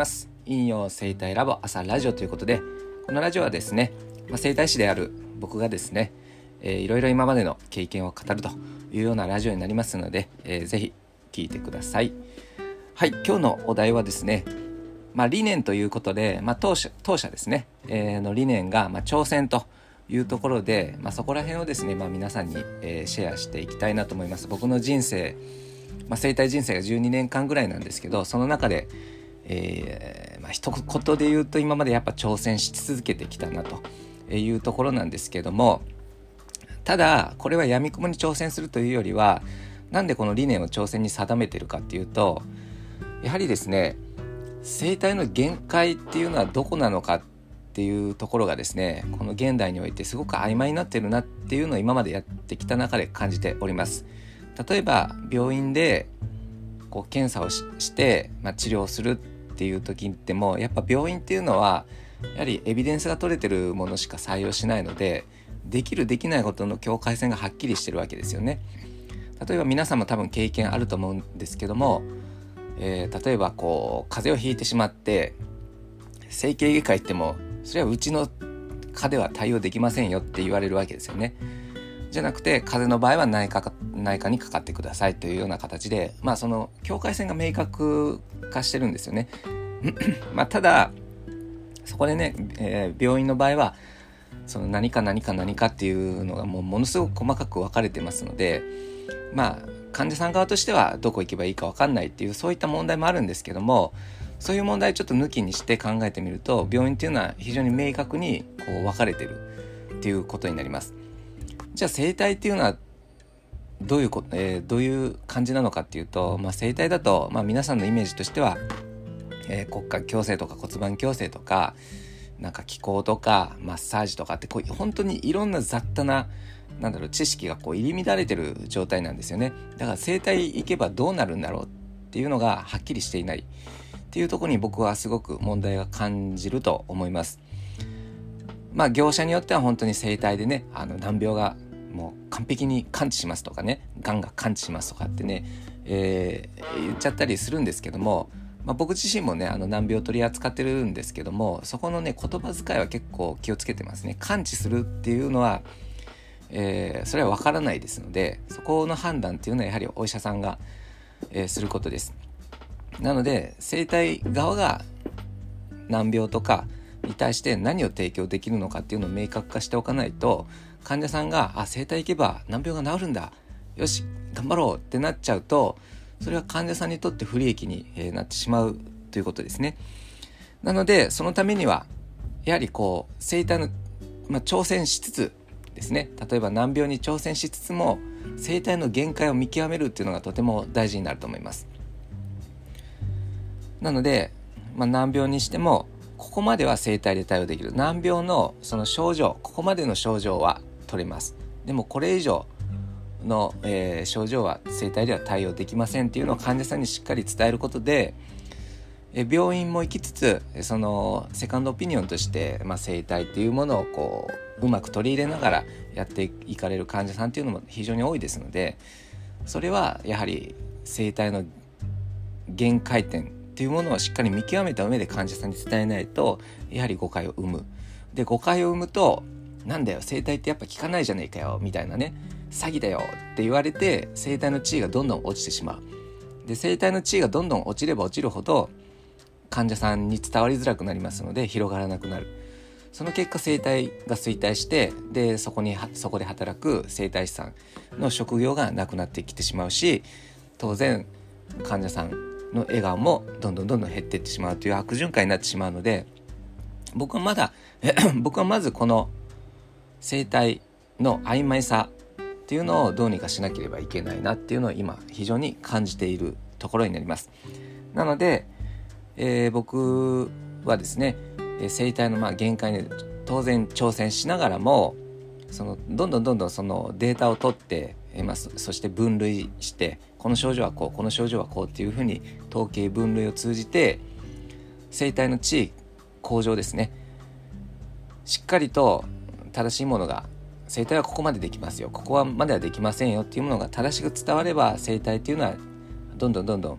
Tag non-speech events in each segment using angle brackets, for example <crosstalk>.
ます。陰陽生態ラボ朝ラジオということでこのラジオはですね、まあ、生態師である僕がですね、えー、いろいろ今までの経験を語るというようなラジオになりますので、えー、ぜひ聞いてください。はい今日のお題はですねまあ、理念ということで、まあ、当社当社ですね、えー、の理念が、まあ、挑戦というところで、まあ、そこら辺をですね、まあ、皆さんに、えー、シェアしていきたいなと思います。僕の人生、まあ、生態人生が12年間ぐらいなんですけどその中で、えーまあ一言で言うと今までやっぱ挑戦し続けてきたなというところなんですけどもただこれはやみくもに挑戦するというよりはなんでこの理念を挑戦に定めてるかっていうとやはりですね生態の限界っていうのはどこなのかっていうところがですねこの現代においてすごく曖昧になってるなっていうのを今までやってきた中で感じております。例えば病院でこう検査をして、まあ、治療するっていう時ってもやっぱ病院っていうのはやはりエビデンスが取れてるものしか採用しないのでできるできないことの境界線がはっきりしてるわけですよね例えば皆さんも多分経験あると思うんですけども、えー、例えばこう風邪をひいてしまって整形外科行ってもそれはうちの科では対応できませんよって言われるわけですよね。じゃなくて風邪の場合は内科内科にかかってくださいというような形でまあその境界線が明確化してるんですよね。<clears throat> まあただそこでね、えー、病院の場合はその何か何か何かっていうのがもうものすごく細かく分かれてますのでまあ患者さん側としてはどこ行けばいいか分かんないっていうそういった問題もあるんですけどもそういう問題ちょっと抜きにして考えてみると病院っていうのは非常に明確にこう分かれてるっていうことになります。じゃあ生態っていうのはどういうこ、えー、どういう感じなのかっていうと、まあ、生態だと、まあ、皆さんのイメージとしては、えー、骨格矯正とか骨盤矯正とかなんか気候とかマッサージとかってこう本当にいろんな雑多ななんだろう知識がこう入り乱れてる状態なんですよね。だから生態行けばどうなるんだろうっていうのがはっきりしていないっていうとこに僕はすごく問題が感じると思います。まあ業者によっては本当に生態でねあの難病がもう完璧に完治しますとかねがんが完治しますとかってね、えー、言っちゃったりするんですけどもまあ、僕自身もねあの難病取り扱ってるんですけどもそこのね言葉遣いは結構気をつけてますね。完治するっていうのは、えー、それは分からないですのでそこの判断っていうのはやはりお医者さんが、えー、することです。なので生体側が難病とかに対して何を提供できるのかっていうのを明確化しておかないと患者さんが「あ整体行けば難病が治るんだよし頑張ろう」ってなっちゃうとそれは患者さんにとって不利益になってしまうということですね。なのでそのためにはやはりこう生体の、まあ、挑戦しつつですね例えば難病に挑戦しつつも生体の限界を見極めるっていうのがとても大事になると思います。なので、まあ、難病にしてもここまでは生体で対応できる。難病のその症状ここまでの症状は取れます。でもこれ以上の、えー、症状は生体では対応できませんっていうのを患者さんにしっかり伝えることで、え病院も行きつつそのセカンドオピニオンとして、まあ、生体っていうものをこううまく取り入れながらやっていかれる患者さんっていうのも非常に多いですのでそれはやはり生体の限界点っていうものをしっかり見極めた上で患者さんに伝えないとやはり誤解を生む。で誤解を生むとなんだよ生体ってやっぱ効かないじゃねえかよみたいなね詐欺だよって言われて生体の地位がどんどん落ちてしまうで生体の地位がどんどん落ちれば落ちるほど患者さんに伝わりづらくなりますので広がらなくなるその結果生体が衰退してでそこにそこで働く生体師さんの職業がなくなってきてしまうし当然患者さんの笑顔もどんどんどんどん減っていってしまうという悪循環になってしまうので僕はまだ <clears throat> 僕はまずこの生態の曖昧さっていうのをどうにかしなければいけないなっていうのを今非常に感じているところになります。なので、えー、僕はですね生態のまあ限界に当然挑戦しながらもそのどんどんどんどんそのデータを取ってまあ、そして分類してこの症状はこうこの症状はこうっていうふうに統計分類を通じて生態の地位向上ですね。しっかりと正しいものが生態はここまでできますよ。ここはまではできませんよっていうものが正しく伝われば生態っていうのはどんどんどんどん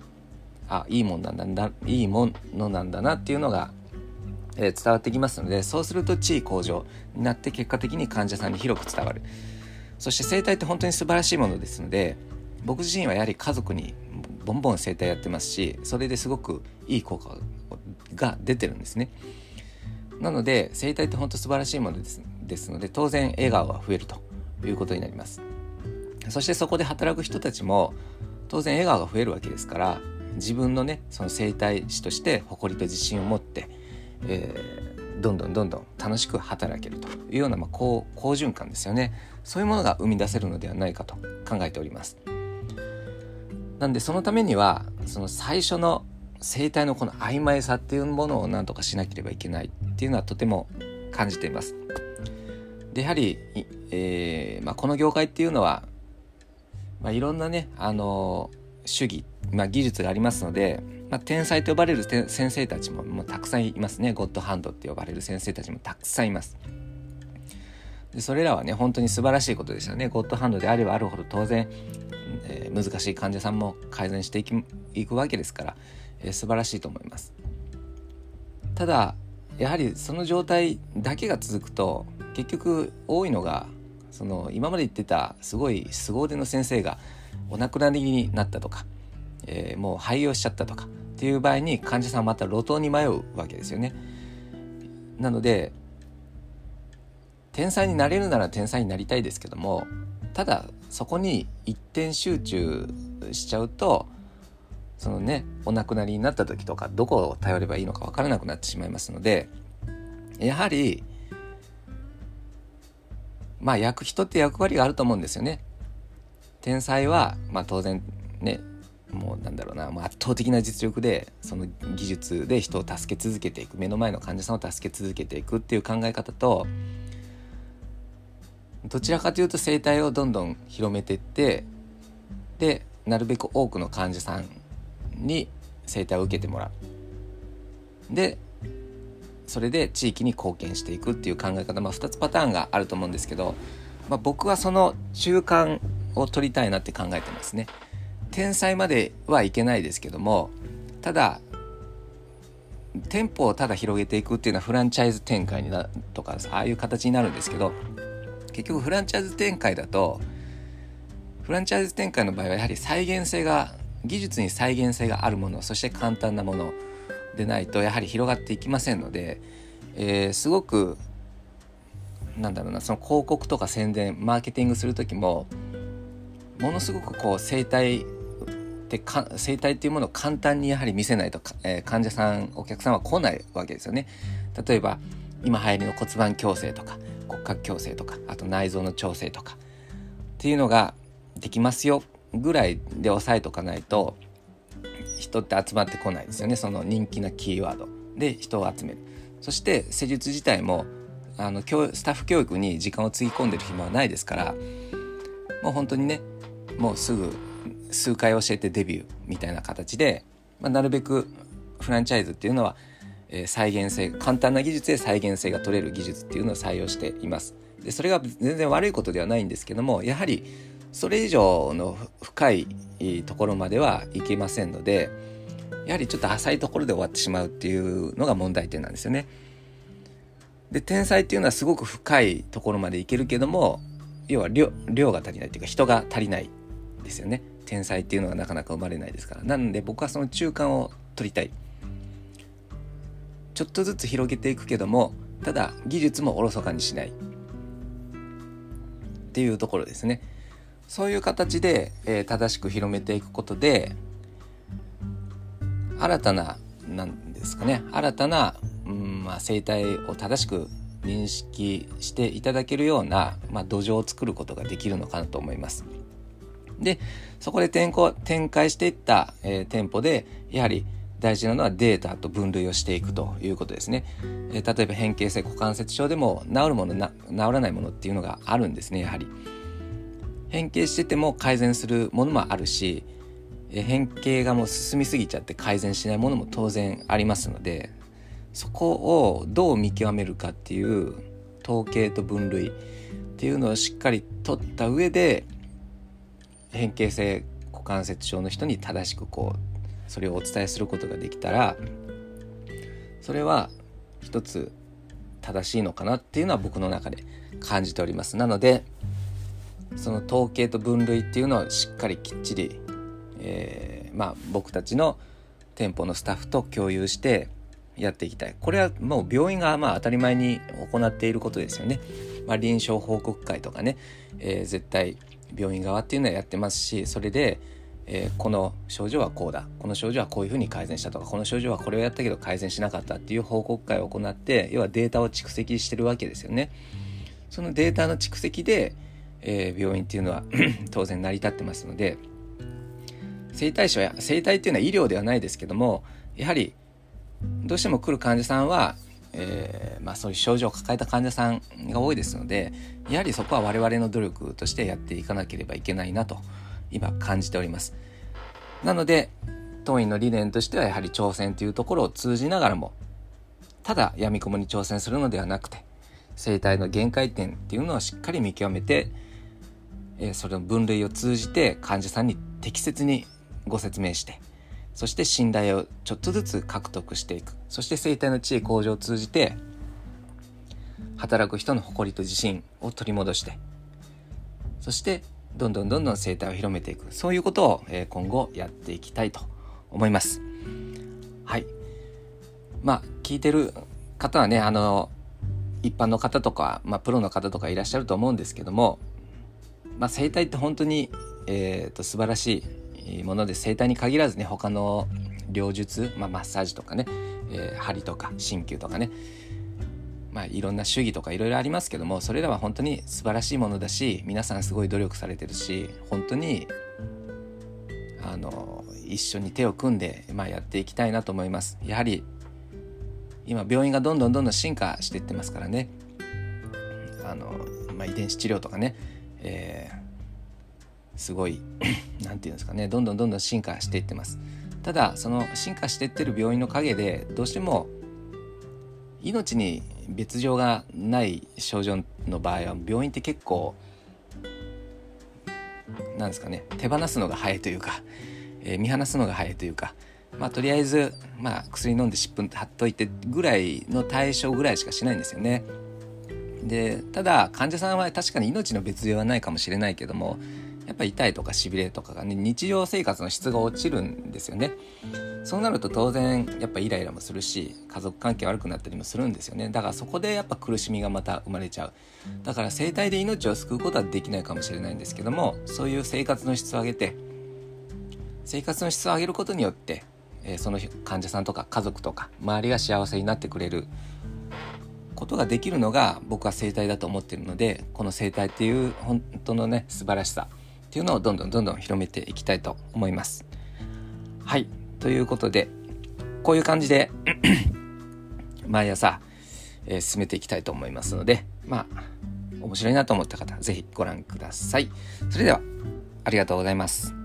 あいいもんなんだいいものなんだなっていうのが、えー、伝わってきますのでそうすると地位向上になって結果的に患者さんに広く伝わる。そして生態って本当に素晴らしいものですので僕自身はやはり家族にボンボン整体やってますしそれですごくいい効果が出てるんですね。なので整体って本当素晴らしいものですですので当然笑顔が増えるということになります。そしてそこで働く人たちも当然笑顔が増えるわけですから自分のねその整体師として誇りと自信を持って、えー、どんどんどんどん楽しく働けるというような、まあ、好好循環ですよね。そういうものが生み出せるのではないかと考えております。なんでそのためにはその最初の生態のこの曖昧さっていうものを何とかしなければいけないっていうのはとても感じています。でやはり、えーまあ、この業界っていうのは、まあ、いろんなねあの主義、まあ、技術がありますので、まあ、天才と呼ばれる先生たちももうたくさんいますね。ゴッドハンドって呼ばれる先生たちもたくさんいます。でそれらはね本当に素晴らしいことですよね。ゴッドハンドであればあるほど当然えー、難しい患者さんも改善していきいくわけですから、えー、素晴らしいと思います。ただやはりその状態だけが続くと結局多いのがその今まで言ってたすごい凄腕の先生がお亡くなりになったとか、えー、もう廃業しちゃったとかっていう場合に患者さんはまた路頭に迷うわけですよねなので天才になれるなら天才になりたいですけどもただそこに一点集中しちゃうとそのねお亡くなりになった時とかどこを頼ればいいのか分からなくなってしまいますのでやはりまあ役人って役割があると思うんですよね。天才は、まあ、当然ねもうなんだろうな、まあ、圧倒的な実力でその技術で人を助け続けていく目の前の患者さんを助け続けていくっていう考え方とどちらかというと生態をどんどん広めていってでなるべく多くの患者さんに生態を受けてもらうでそれで地域に貢献していくっていう考え方、まあ、2つパターンがあると思うんですけど、まあ、僕はその中間を取りたいなって考えてますね。天才まではいけないですけどもただ店舗をただ広げていくっていうのはフランチャイズ展開になとかああいう形になるんですけど結局フランチャイズ展開だとフランチャイズ展開の場合はやはり再現性が技術に再現性があるものそして簡単なものでないとやはり広がっていきませんので、えー、すごくなんだろうなその広告とか宣伝マーケティングする時もものすごくこう生態ってか生態っていうものを簡単にやはり見せないと、えー、患者さんお客さんは来ないわけですよね。例えば今流行りの骨盤矯正とか骨格矯正とかあと内臓の調整とかっていうのができますよぐらいで押さえとかないと人って集まってこないですよね。その人気なキーワード。で人を集める。そして施術自体もあのスタッフ教育に時間をつぎ込んでる暇はないですからもう本当にねもうすぐ数回教えてデビューみたいな形で、まあ、なるべくフランチャイズっていうのはえ再現性簡単な技術で再現性が取れる技術っていうのを採用しています。でそれが全然悪いことではないんですけどもやはりそれ以上の深いところまではいけませんのでやはりちょっと浅いところで終わってしまうっていうのが問題点なんですよね。で天才っていうのはすごく深いところまでいけるけども要は量が足りないっていうか人が足りないですよね。天才っていうのはなかなか生まれないですから。なので僕はその中間を取りたい。ちょっとずつ広げていくけどもただ技術もおろそかにしない。っていうところですね。そういう形で、えー、正しく広めていくことで新たななんですかね。新たな、うんまあ、生態を正しく認識していただけるような、まあ、土壌を作ることができるのかなと思います。でそこで展開していった、えー、店舗でやはり大事なのはデータと分類をしていくということですね。えー、例えば変形性股関節症でも治るもの治らないものっていうのがあるんですねやはり。変形してても改善するものもあるし、えー、変形がもう進みすぎちゃって改善しないものも当然ありますのでそこをどう見極めるかっていう統計と分類っていうのをしっかり取った上で変形性股関節症の人に正しくこうそれをお伝えすることができたらそれは一つ正しいのかなっていうのは僕の中で感じております。なのでその統計と分類っていうのをしっかりきっちり、えー、まあ僕たちの店舗のスタッフと共有してやっていきたい。これはもう病院がまあ当たり前に行っていることですよね、まあ、臨床報告会とかね、えー、絶対病院側っていうのはやってますしそれで、えー、この症状はこうだこの症状はこういうふうに改善したとかこの症状はこれをやったけど改善しなかったっていう報告会を行って要はデータを蓄積してるわけですよね。そのデータの蓄積で、えー、病院っていうのは <clears throat> 当然成り立ってますので生体師は生体っていうのは医療ではないですけどもやはりどうしても来る患者さんは、えー、まあ、そういう症状を抱えた患者さんが多いですのでやはりそこは我々の努力としてやっていかなければいけないなと今感じております。なので当院の理念としてはやはり挑戦というところを通じながらもただ闇雲に挑戦するのではなくて生態の限界点っていうのをしっかり見極めて、えー、それの分類を通じて患者さんに適切にご説明してそして信頼をちょっとずつ獲得していく。そして生態の地位向上を通じて働く人の誇りと自信を取り戻してそしてどんどんどんどん生態を広めていく。そういうことを、え今後やっていきたいと思います。はい。まあ聞いてる方はねあの一般の方とか、まあ、プロの方とかいらっしゃると思うんですけども、まあ、生態って本当に、えーと素晴らしいもので整体に限らずね他の療術、まあ、マッサージとかね、えー、針とか鍼灸とかねまあいろんな手技とかいろいろありますけどもそれらは本当に素晴らしいものだし皆さんすごい努力されてるし本当にあの一緒に手を組んで、まあ、やっていきたいなと思います。やはり今病院がどんどんどんどん進化していってますからね。あの、まあ、遺伝子治療とかね、えすごい <coughs> 何て言うんですかねどんどんどんどん進化していってますただその進化していってる病院の陰でどうしても命に別状がない症状の場合は病院って結構なんですかね手放すのが早いというか、えー、見放すのが早いというかまあとりあえず、まあ、薬飲んで湿布貼っといてぐらいの対象ぐらいしかしないんですよね。でただ患者さんは確かに命の別状はないかもしれないけどもやっぱり痛いとかしびれとかがね日常生活の質が落ちるんですよね。そうなると当然やっぱイライラもするし家族関係悪くなったりもするんですよね。だからそこでやっぱ苦しみがまた生まれちゃう。だから生態で命を救うことはできないかもしれないんですけどもそういう生活の質を上げて生活の質を上げることによって、えー、その患者さんとか家族とか周りが幸せになってくれる。ことができるのが僕は生態だと思ってるのでこの生態っていう本当のね素晴らしさ。っていうのをどんどんどんどん広めていきたいと思います。はい。ということで、こういう感じで <clears throat> 毎朝、えー、進めていきたいと思いますので、まあ、面白いなと思った方、是非ご覧ください。それでは、ありがとうございます。